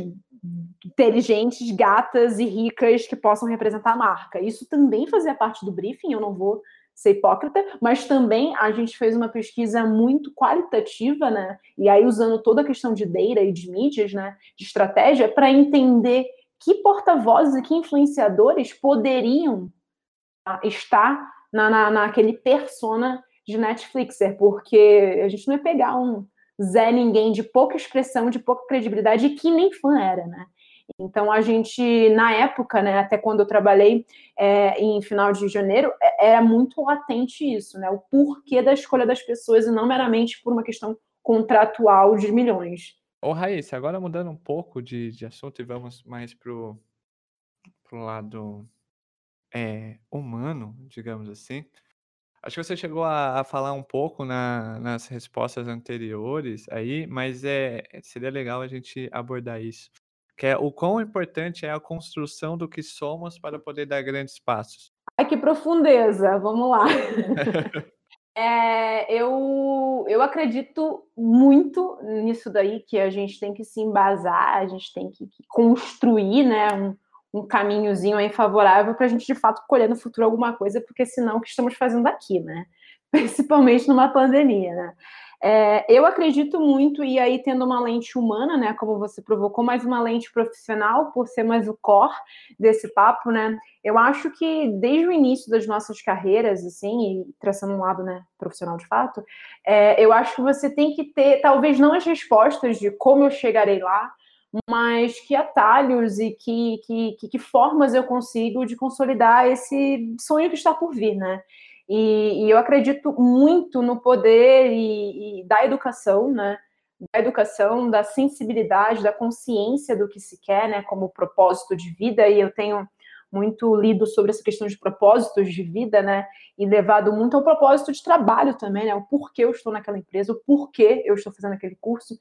inteligentes, gatas e ricas que possam representar a marca. Isso também fazia parte do briefing, eu não vou ser hipócrita, mas também a gente fez uma pesquisa muito qualitativa, né? E aí usando toda a questão de data e de mídias, né? De estratégia, para entender que porta-vozes e que influenciadores poderiam ah, estar na, na, naquele persona de Netflixer, porque a gente não ia pegar um Zé Ninguém de pouca expressão, de pouca credibilidade, que nem fã era, né? Então, a gente, na época, né, até quando eu trabalhei é, em final de janeiro, é, era muito latente isso, né? O porquê da escolha das pessoas e não meramente por uma questão contratual de milhões. Ô, Raíssa, agora mudando um pouco de, de assunto e vamos mais pro, pro lado é, humano, digamos assim. Acho que você chegou a, a falar um pouco na, nas respostas anteriores aí, mas é, seria legal a gente abordar isso. Que é o quão importante é a construção do que somos para poder dar grandes passos. Ai, que profundeza! Vamos lá. É, eu, eu acredito muito nisso daí, que a gente tem que se embasar, a gente tem que, que construir né, um, um caminhozinho aí favorável para a gente, de fato, colher no futuro alguma coisa, porque senão o que estamos fazendo aqui, né? Principalmente numa pandemia, né? É, eu acredito muito, e aí tendo uma lente humana, né, como você provocou, mais uma lente profissional, por ser mais o core desse papo, né, eu acho que desde o início das nossas carreiras, assim, e traçando um lado, né, profissional de fato, é, eu acho que você tem que ter, talvez não as respostas de como eu chegarei lá, mas que atalhos e que, que, que, que formas eu consigo de consolidar esse sonho que está por vir, né, e, e eu acredito muito no poder e, e da educação, né? Da educação, da sensibilidade, da consciência do que se quer, né? Como propósito de vida. E eu tenho muito lido sobre essa questão de propósitos de vida, né? E levado muito ao propósito de trabalho também, né? O porquê eu estou naquela empresa, o porquê eu estou fazendo aquele curso.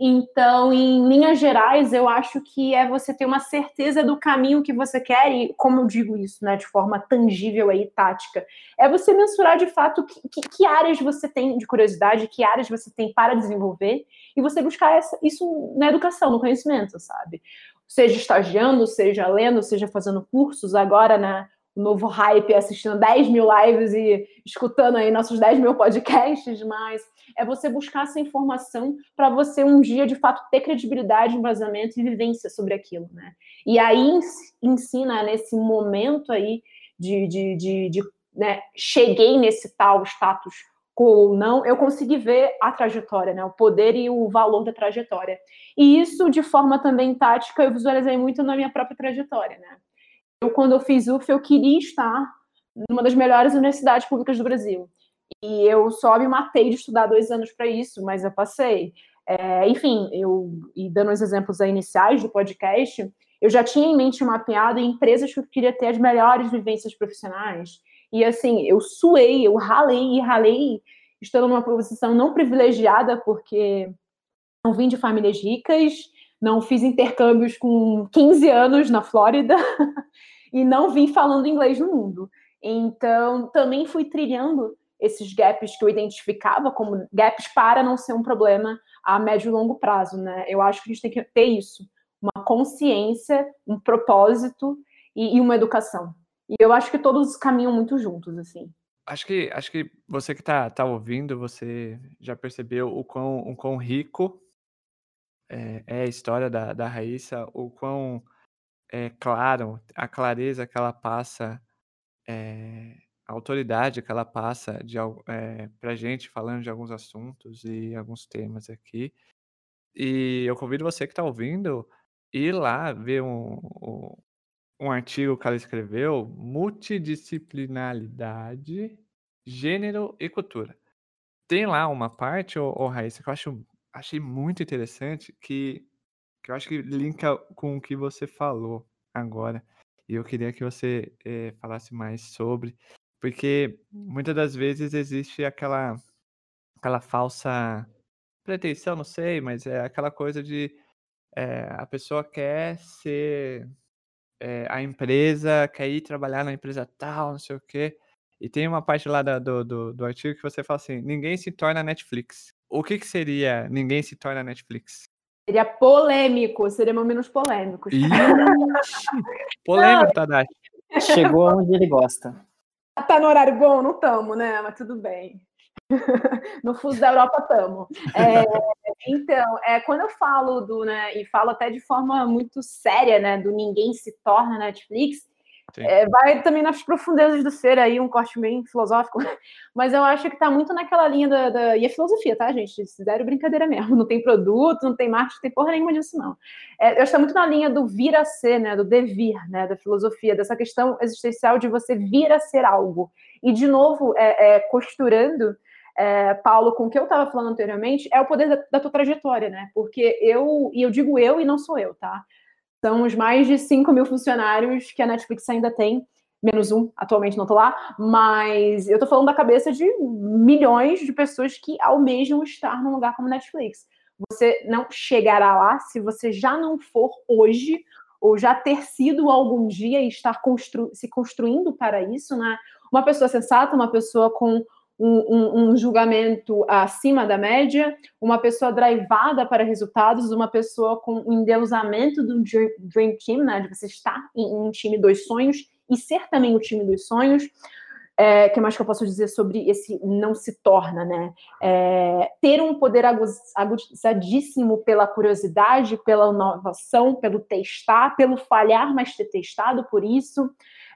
Então, em linhas gerais, eu acho que é você ter uma certeza do caminho que você quer, e como eu digo isso, né, de forma tangível e tática, é você mensurar de fato que, que, que, áreas você tem de curiosidade, que áreas você tem para desenvolver, e você buscar essa, isso na educação, no conhecimento, sabe? Seja estagiando, seja lendo, seja fazendo cursos, agora né, novo hype, assistindo 10 mil lives e escutando aí nossos 10 mil podcasts, mas é você buscar essa informação para você um dia, de fato, ter credibilidade, embasamento e vivência sobre aquilo, né? E aí ensina nesse momento aí de, de, de, de né, cheguei nesse tal status ou não, eu consegui ver a trajetória, né? O poder e o valor da trajetória. E isso, de forma também tática, eu visualizei muito na minha própria trajetória, né? Eu, quando eu fiz UF, eu queria estar numa das melhores universidades públicas do Brasil. E eu só me matei de estudar dois anos para isso, mas eu passei. É, enfim, eu, e dando os exemplos iniciais do podcast, eu já tinha em mente mapeado empresas que eu queria ter as melhores vivências profissionais. E assim, eu suei, eu ralei e ralei, estando numa posição não privilegiada, porque não vim de famílias ricas, não fiz intercâmbios com 15 anos na Flórida e não vim falando inglês no mundo. Então, também fui trilhando esses gaps que eu identificava como gaps para não ser um problema a médio e longo prazo, né? Eu acho que a gente tem que ter isso, uma consciência, um propósito e, e uma educação. E eu acho que todos caminham muito juntos, assim. Acho que, acho que você que está tá ouvindo, você já percebeu o quão, o quão rico é, é a história da, da Raíssa, o quão é claro, a clareza que ela passa, é, a autoridade que ela passa de, é, gente falando de alguns assuntos e alguns temas aqui. E eu convido você que está ouvindo ir lá ver um, um, um artigo que ela escreveu, Multidisciplinaridade, Gênero e Cultura. Tem lá uma parte, ô, ô Raíssa, que eu acho achei muito interessante que, que eu acho que linka com o que você falou agora. E eu queria que você é, falasse mais sobre, porque muitas das vezes existe aquela, aquela falsa pretensão, não sei, mas é aquela coisa de é, a pessoa quer ser é, a empresa, quer ir trabalhar na empresa tal, não sei o quê. E tem uma parte lá do, do, do artigo que você fala assim: ninguém se torna Netflix. O que, que seria Ninguém se torna Netflix? Seria polêmico, seríamos menos polêmicos. polêmico, Tadashi. Chegou onde ele gosta. Tá no horário bom? Não tamo, né? Mas tudo bem. no fuso da Europa tamo. É, então, é, quando eu falo do, né, e falo até de forma muito séria, né, do ninguém se torna Netflix, é, vai também nas profundezas do ser aí, um corte bem filosófico, mas eu acho que está muito naquela linha da, da, E a filosofia, tá, gente? Zero brincadeira mesmo. Não tem produto, não tem marketing, não tem porra nenhuma disso, não. É, eu acho que tá muito na linha do vir a ser, né? Do devir, né? Da filosofia, dessa questão existencial de você vir a ser algo. E, de novo, é, é costurando. É, Paulo, com o que eu estava falando anteriormente, é o poder da, da tua trajetória, né? Porque eu, e eu digo eu e não sou eu, tá? São os mais de 5 mil funcionários que a Netflix ainda tem. menos um, atualmente não tô lá, mas eu tô falando da cabeça de milhões de pessoas que almejam estar num lugar como Netflix. Você não chegará lá se você já não for hoje, ou já ter sido algum dia e estar constru se construindo para isso, né? Uma pessoa sensata, uma pessoa com um, um, julgamento acima da média, uma pessoa drivada para resultados, uma pessoa com um endeusamento do Dream Team, né? De você estar em um time dos sonhos e ser também o time dos sonhos. É, que mais que eu posso dizer sobre esse não se torna, né? É, ter um poder agudizadíssimo pela curiosidade, pela inovação, pelo testar, pelo falhar, mas ter testado por isso.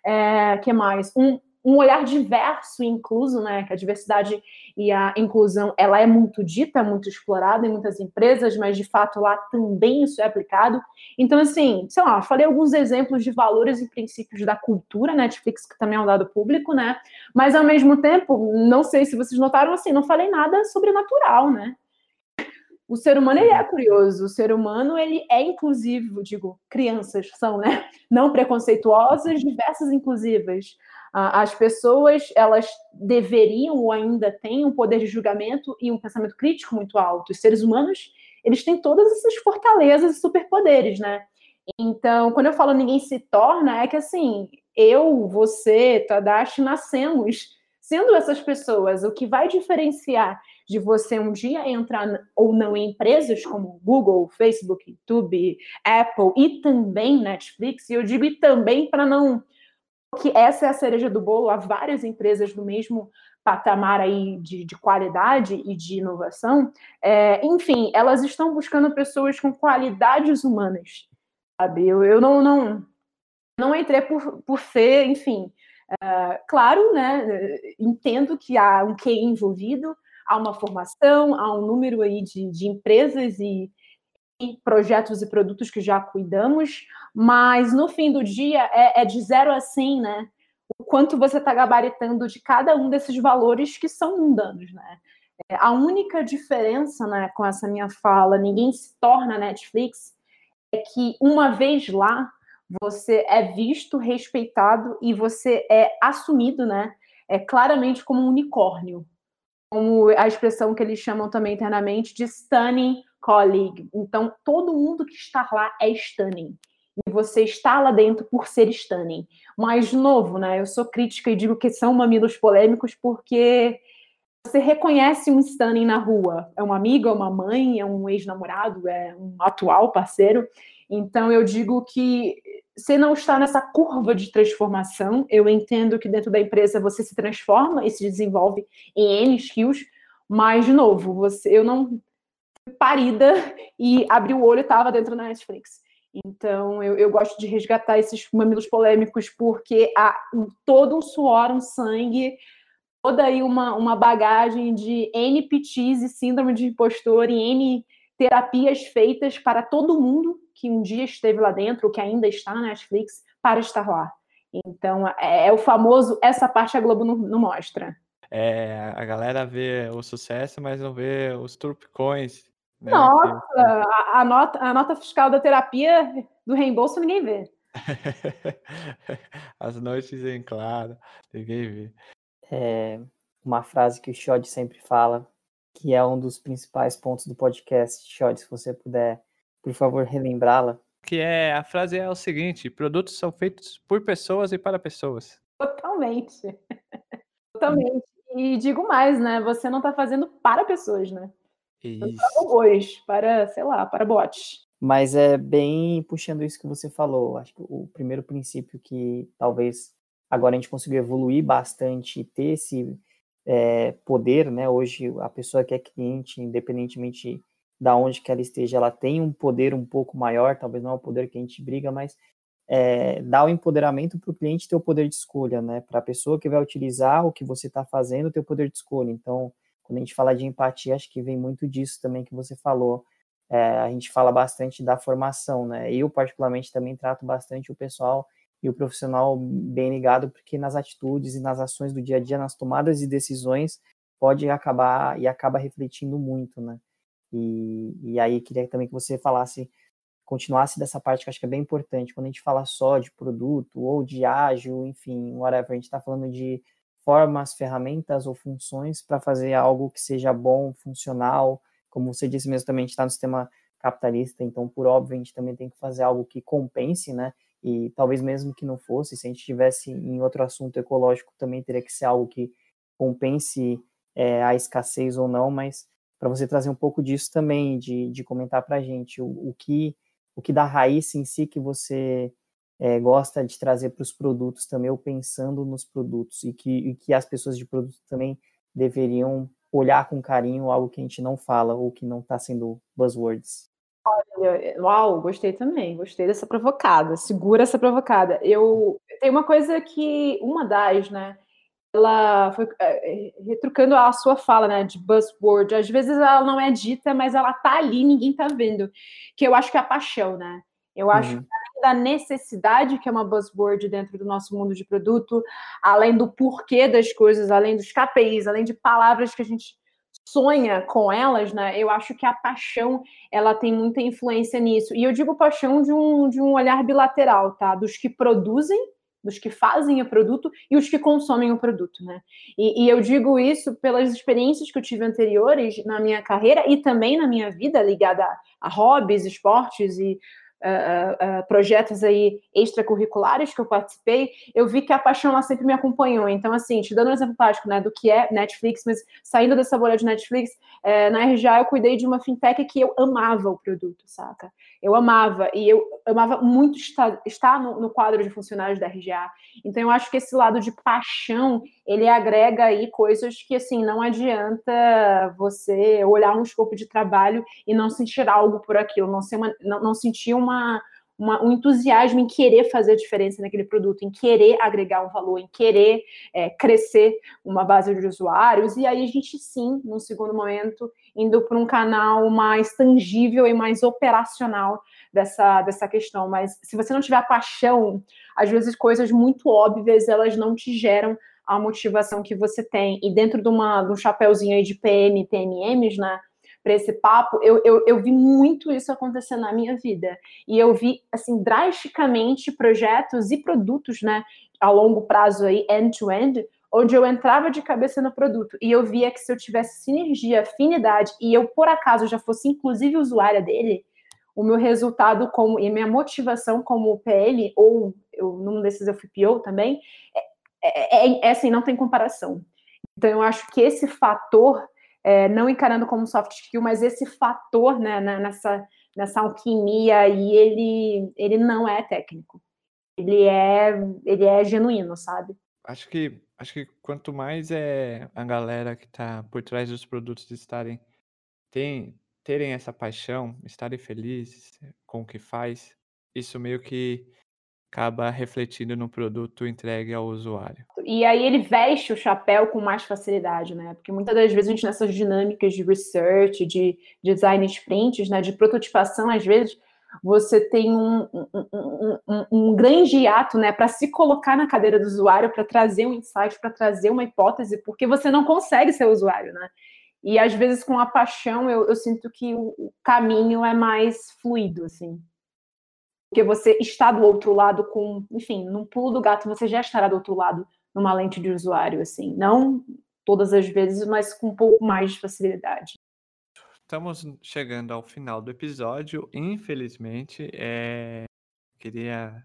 É, que mais? Um, um olhar diverso e incluso, né? Que a diversidade e a inclusão ela é muito dita, muito explorada em muitas empresas, mas de fato lá também isso é aplicado. Então, assim, sei lá, falei alguns exemplos de valores e princípios da cultura Netflix, que também é um dado público, né? Mas ao mesmo tempo, não sei se vocês notaram assim, não falei nada sobrenatural, né? O ser humano ele é curioso, o ser humano ele é inclusivo, digo, crianças são, né? Não preconceituosas, diversas inclusivas. As pessoas, elas deveriam ou ainda têm um poder de julgamento e um pensamento crítico muito alto. Os seres humanos, eles têm todas essas fortalezas e superpoderes, né? Então, quando eu falo ninguém se torna, é que assim, eu, você, Tadashi, nascemos sendo essas pessoas. O que vai diferenciar de você um dia entrar ou não em empresas como Google, Facebook, YouTube, Apple e também Netflix, e eu digo e também para não que essa é a cereja do bolo, há várias empresas do mesmo patamar aí de, de qualidade e de inovação, é, enfim, elas estão buscando pessoas com qualidades humanas, sabe? Eu, eu não, não, não entrei por, por ser, enfim, é, claro, né, entendo que há um QI envolvido, há uma formação, há um número aí de, de empresas e, projetos e produtos que já cuidamos, mas no fim do dia é, é de zero a 100, né? O quanto você está gabaritando de cada um desses valores que são mundanos, né? É, a única diferença né, com essa minha fala, ninguém se torna Netflix, é que uma vez lá, você é visto, respeitado e você é assumido, né? É claramente como um unicórnio, como a expressão que eles chamam também internamente de stunning colleague. Então, todo mundo que está lá é stunning. E você está lá dentro por ser stunning. Mas, novo, né? Eu sou crítica e digo que são mamilos polêmicos porque você reconhece um stunning na rua. É um amigo, é uma mãe, é um ex-namorado, é um atual parceiro. Então, eu digo que você não está nessa curva de transformação. Eu entendo que dentro da empresa você se transforma e se desenvolve em N skills, mas, de novo, você, eu não parida e abri o olho e estava dentro da Netflix. Então, eu, eu, gosto de resgatar esses mamilos polêmicos porque há todo um suor, um sangue, toda aí uma, uma bagagem de NPTs e síndrome de impostor e N terapias feitas para todo mundo que um dia esteve lá dentro, ou que ainda está na Netflix, para estar lá. Então, é, é o famoso, essa parte a Globo não, não mostra. É, a galera vê o sucesso, mas não vê os turpicões né? Nossa, a, a, nota, a nota fiscal da terapia do reembolso ninguém vê. As noites em claro, ninguém vê. É uma frase que o Shod sempre fala, que é um dos principais pontos do podcast. Shod, se você puder, por favor, relembrá-la. Que é, a frase é o seguinte, produtos são feitos por pessoas e para pessoas. Totalmente. Totalmente. E digo mais, né? Você não está fazendo para pessoas, né? Isso. Para robôs, para, sei lá, para bots. Mas é bem puxando isso que você falou. Acho que o primeiro princípio que talvez agora a gente conseguiu evoluir bastante e ter esse é, poder, né? Hoje a pessoa que é cliente, independentemente da onde que ela esteja, ela tem um poder um pouco maior, talvez não é o poder que a gente briga, mas é, dá o empoderamento para o cliente ter o poder de escolha, né? Para a pessoa que vai utilizar o que você está fazendo ter o poder de escolha. Então, quando a gente fala de empatia, acho que vem muito disso também que você falou. É, a gente fala bastante da formação, né? Eu, particularmente, também trato bastante o pessoal e o profissional bem ligado, porque nas atitudes e nas ações do dia a dia, nas tomadas de decisões, pode acabar e acaba refletindo muito, né? E, e aí queria também que você falasse continuasse dessa parte que acho que é bem importante. Quando a gente fala só de produto ou de ágil, enfim, whatever, a gente está falando de formas, ferramentas ou funções para fazer algo que seja bom, funcional. Como você disse mesmo, também a gente está no sistema capitalista, então, por óbvio, a gente também tem que fazer algo que compense, né? E talvez mesmo que não fosse, se a gente estivesse em outro assunto ecológico, também teria que ser algo que compense é, a escassez ou não, mas para você trazer um pouco disso também, de, de comentar para a gente o, o, que, o que da raiz em si que você é, gosta de trazer para os produtos também, ou pensando nos produtos, e que, e que as pessoas de produto também deveriam olhar com carinho algo que a gente não fala ou que não está sendo buzzwords. Olha, uau, gostei também, gostei dessa provocada, segura essa provocada. Eu tem uma coisa que uma das, né, ela foi é, retrucando a sua fala, né, de buzzword. Às vezes ela não é dita, mas ela tá ali, ninguém tá vendo. Que eu acho que é a paixão, né? Eu acho uhum. que além da necessidade que é uma buzzword dentro do nosso mundo de produto, além do porquê das coisas, além dos KPIs, além de palavras que a gente sonha com elas, né? Eu acho que a paixão ela tem muita influência nisso. E eu digo paixão de um, de um olhar bilateral, tá? Dos que produzem dos que fazem o produto e os que consomem o produto, né? E, e, eu digo isso pelas experiências que eu tive anteriores na minha carreira e também na minha vida ligada a, a hobbies, esportes e uh, uh, projetos aí extracurriculares que eu participei, eu vi que a paixão ela sempre me acompanhou. Então, assim, te dando um exemplo prático, né, do que é Netflix, mas saindo dessa bolha de Netflix, é, na RGA eu cuidei de uma fintech que eu amava o produto, saca? Eu amava, e eu amava muito estar, estar no, no quadro de funcionários da RGA. Então, eu acho que esse lado de paixão, ele agrega aí coisas que, assim, não adianta você olhar um escopo de trabalho e não sentir algo por aquilo, não, ser uma, não, não sentir uma uma, um entusiasmo em querer fazer a diferença naquele produto, em querer agregar um valor, em querer é, crescer uma base de usuários. E aí a gente sim, num segundo momento, indo para um canal mais tangível e mais operacional dessa, dessa questão. Mas se você não tiver paixão, às vezes coisas muito óbvias elas não te geram a motivação que você tem. E dentro de, uma, de um chapéuzinho aí de PM, TMMs, né? Para esse papo, eu, eu, eu vi muito isso acontecer na minha vida. E eu vi, assim, drasticamente projetos e produtos, né, a longo prazo aí, end-to-end, -end, onde eu entrava de cabeça no produto e eu via que se eu tivesse sinergia, afinidade e eu, por acaso, já fosse inclusive usuária dele, o meu resultado como e minha motivação como PL, ou eu, num desses eu fui PO também, é, é, é, assim, não tem comparação. Então, eu acho que esse fator é, não encarando como soft skill, mas esse fator né, nessa, nessa alquimia aí, ele, ele não é técnico. Ele é, ele é genuíno, sabe? Acho que, acho que quanto mais é a galera que está por trás dos produtos estarem tem, terem essa paixão, estarem felizes com o que faz, isso meio que acaba refletindo no produto entregue ao usuário. E aí ele veste o chapéu com mais facilidade, né? Porque muitas das vezes a gente nessas dinâmicas de research, de design sprints, né, de prototipação, às vezes você tem um, um, um, um grande ato, né, para se colocar na cadeira do usuário, para trazer um insight, para trazer uma hipótese, porque você não consegue ser usuário, né? E às vezes com a paixão eu, eu sinto que o caminho é mais fluido, assim porque você está do outro lado com, enfim, num pulo do gato você já estará do outro lado numa lente de usuário, assim, não todas as vezes, mas com um pouco mais de facilidade. Estamos chegando ao final do episódio, infelizmente, é... queria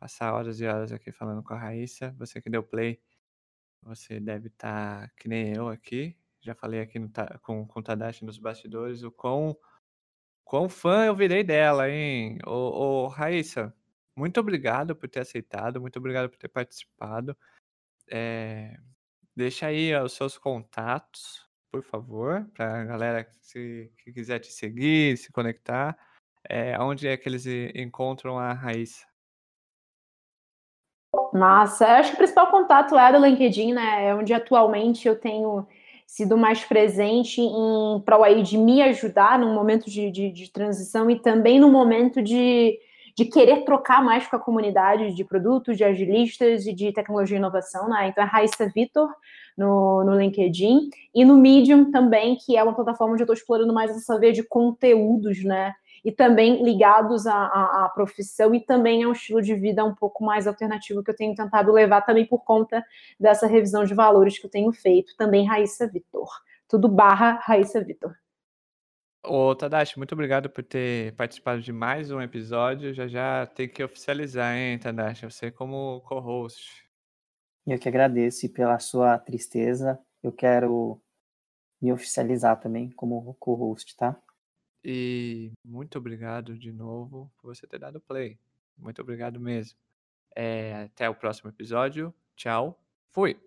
passar horas e horas aqui falando com a Raíssa, você que deu play, você deve estar tá, que nem eu aqui, já falei aqui no, com, com o Tadashi nos bastidores, o quão Quão fã eu virei dela, hein? Ô, ô, Raíssa, muito obrigado por ter aceitado, muito obrigado por ter participado. É, deixa aí os seus contatos, por favor, para a galera que, se, que quiser te seguir, se conectar. É, onde é que eles encontram a Raíssa? Massa, eu acho que o principal contato é do LinkedIn, né? É onde atualmente eu tenho sido mais presente em prol aí de me ajudar num momento de, de, de transição e também no momento de, de querer trocar mais com a comunidade de produtos, de agilistas e de tecnologia e inovação, né? Então é Raíssa Vitor no, no LinkedIn e no Medium também, que é uma plataforma onde eu estou explorando mais essa veia de conteúdos, né? E também ligados à, à, à, profissão e também ao estilo de vida um pouco mais alternativo que eu tenho tentado levar também por conta dessa revisão de valores que eu tenho feito. Também Raíssa Vitor. Tudo barra Raíssa Vitor. Ô, Tadashi, muito obrigado por ter participado de mais um episódio. Já já tem que oficializar, hein, Tadashi? Você como co-host. Eu que agradeço e pela sua tristeza. Eu quero me oficializar também como co-host, tá? E muito obrigado de novo por você ter dado play. Muito obrigado mesmo. É, até o próximo episódio. Tchau. Fui.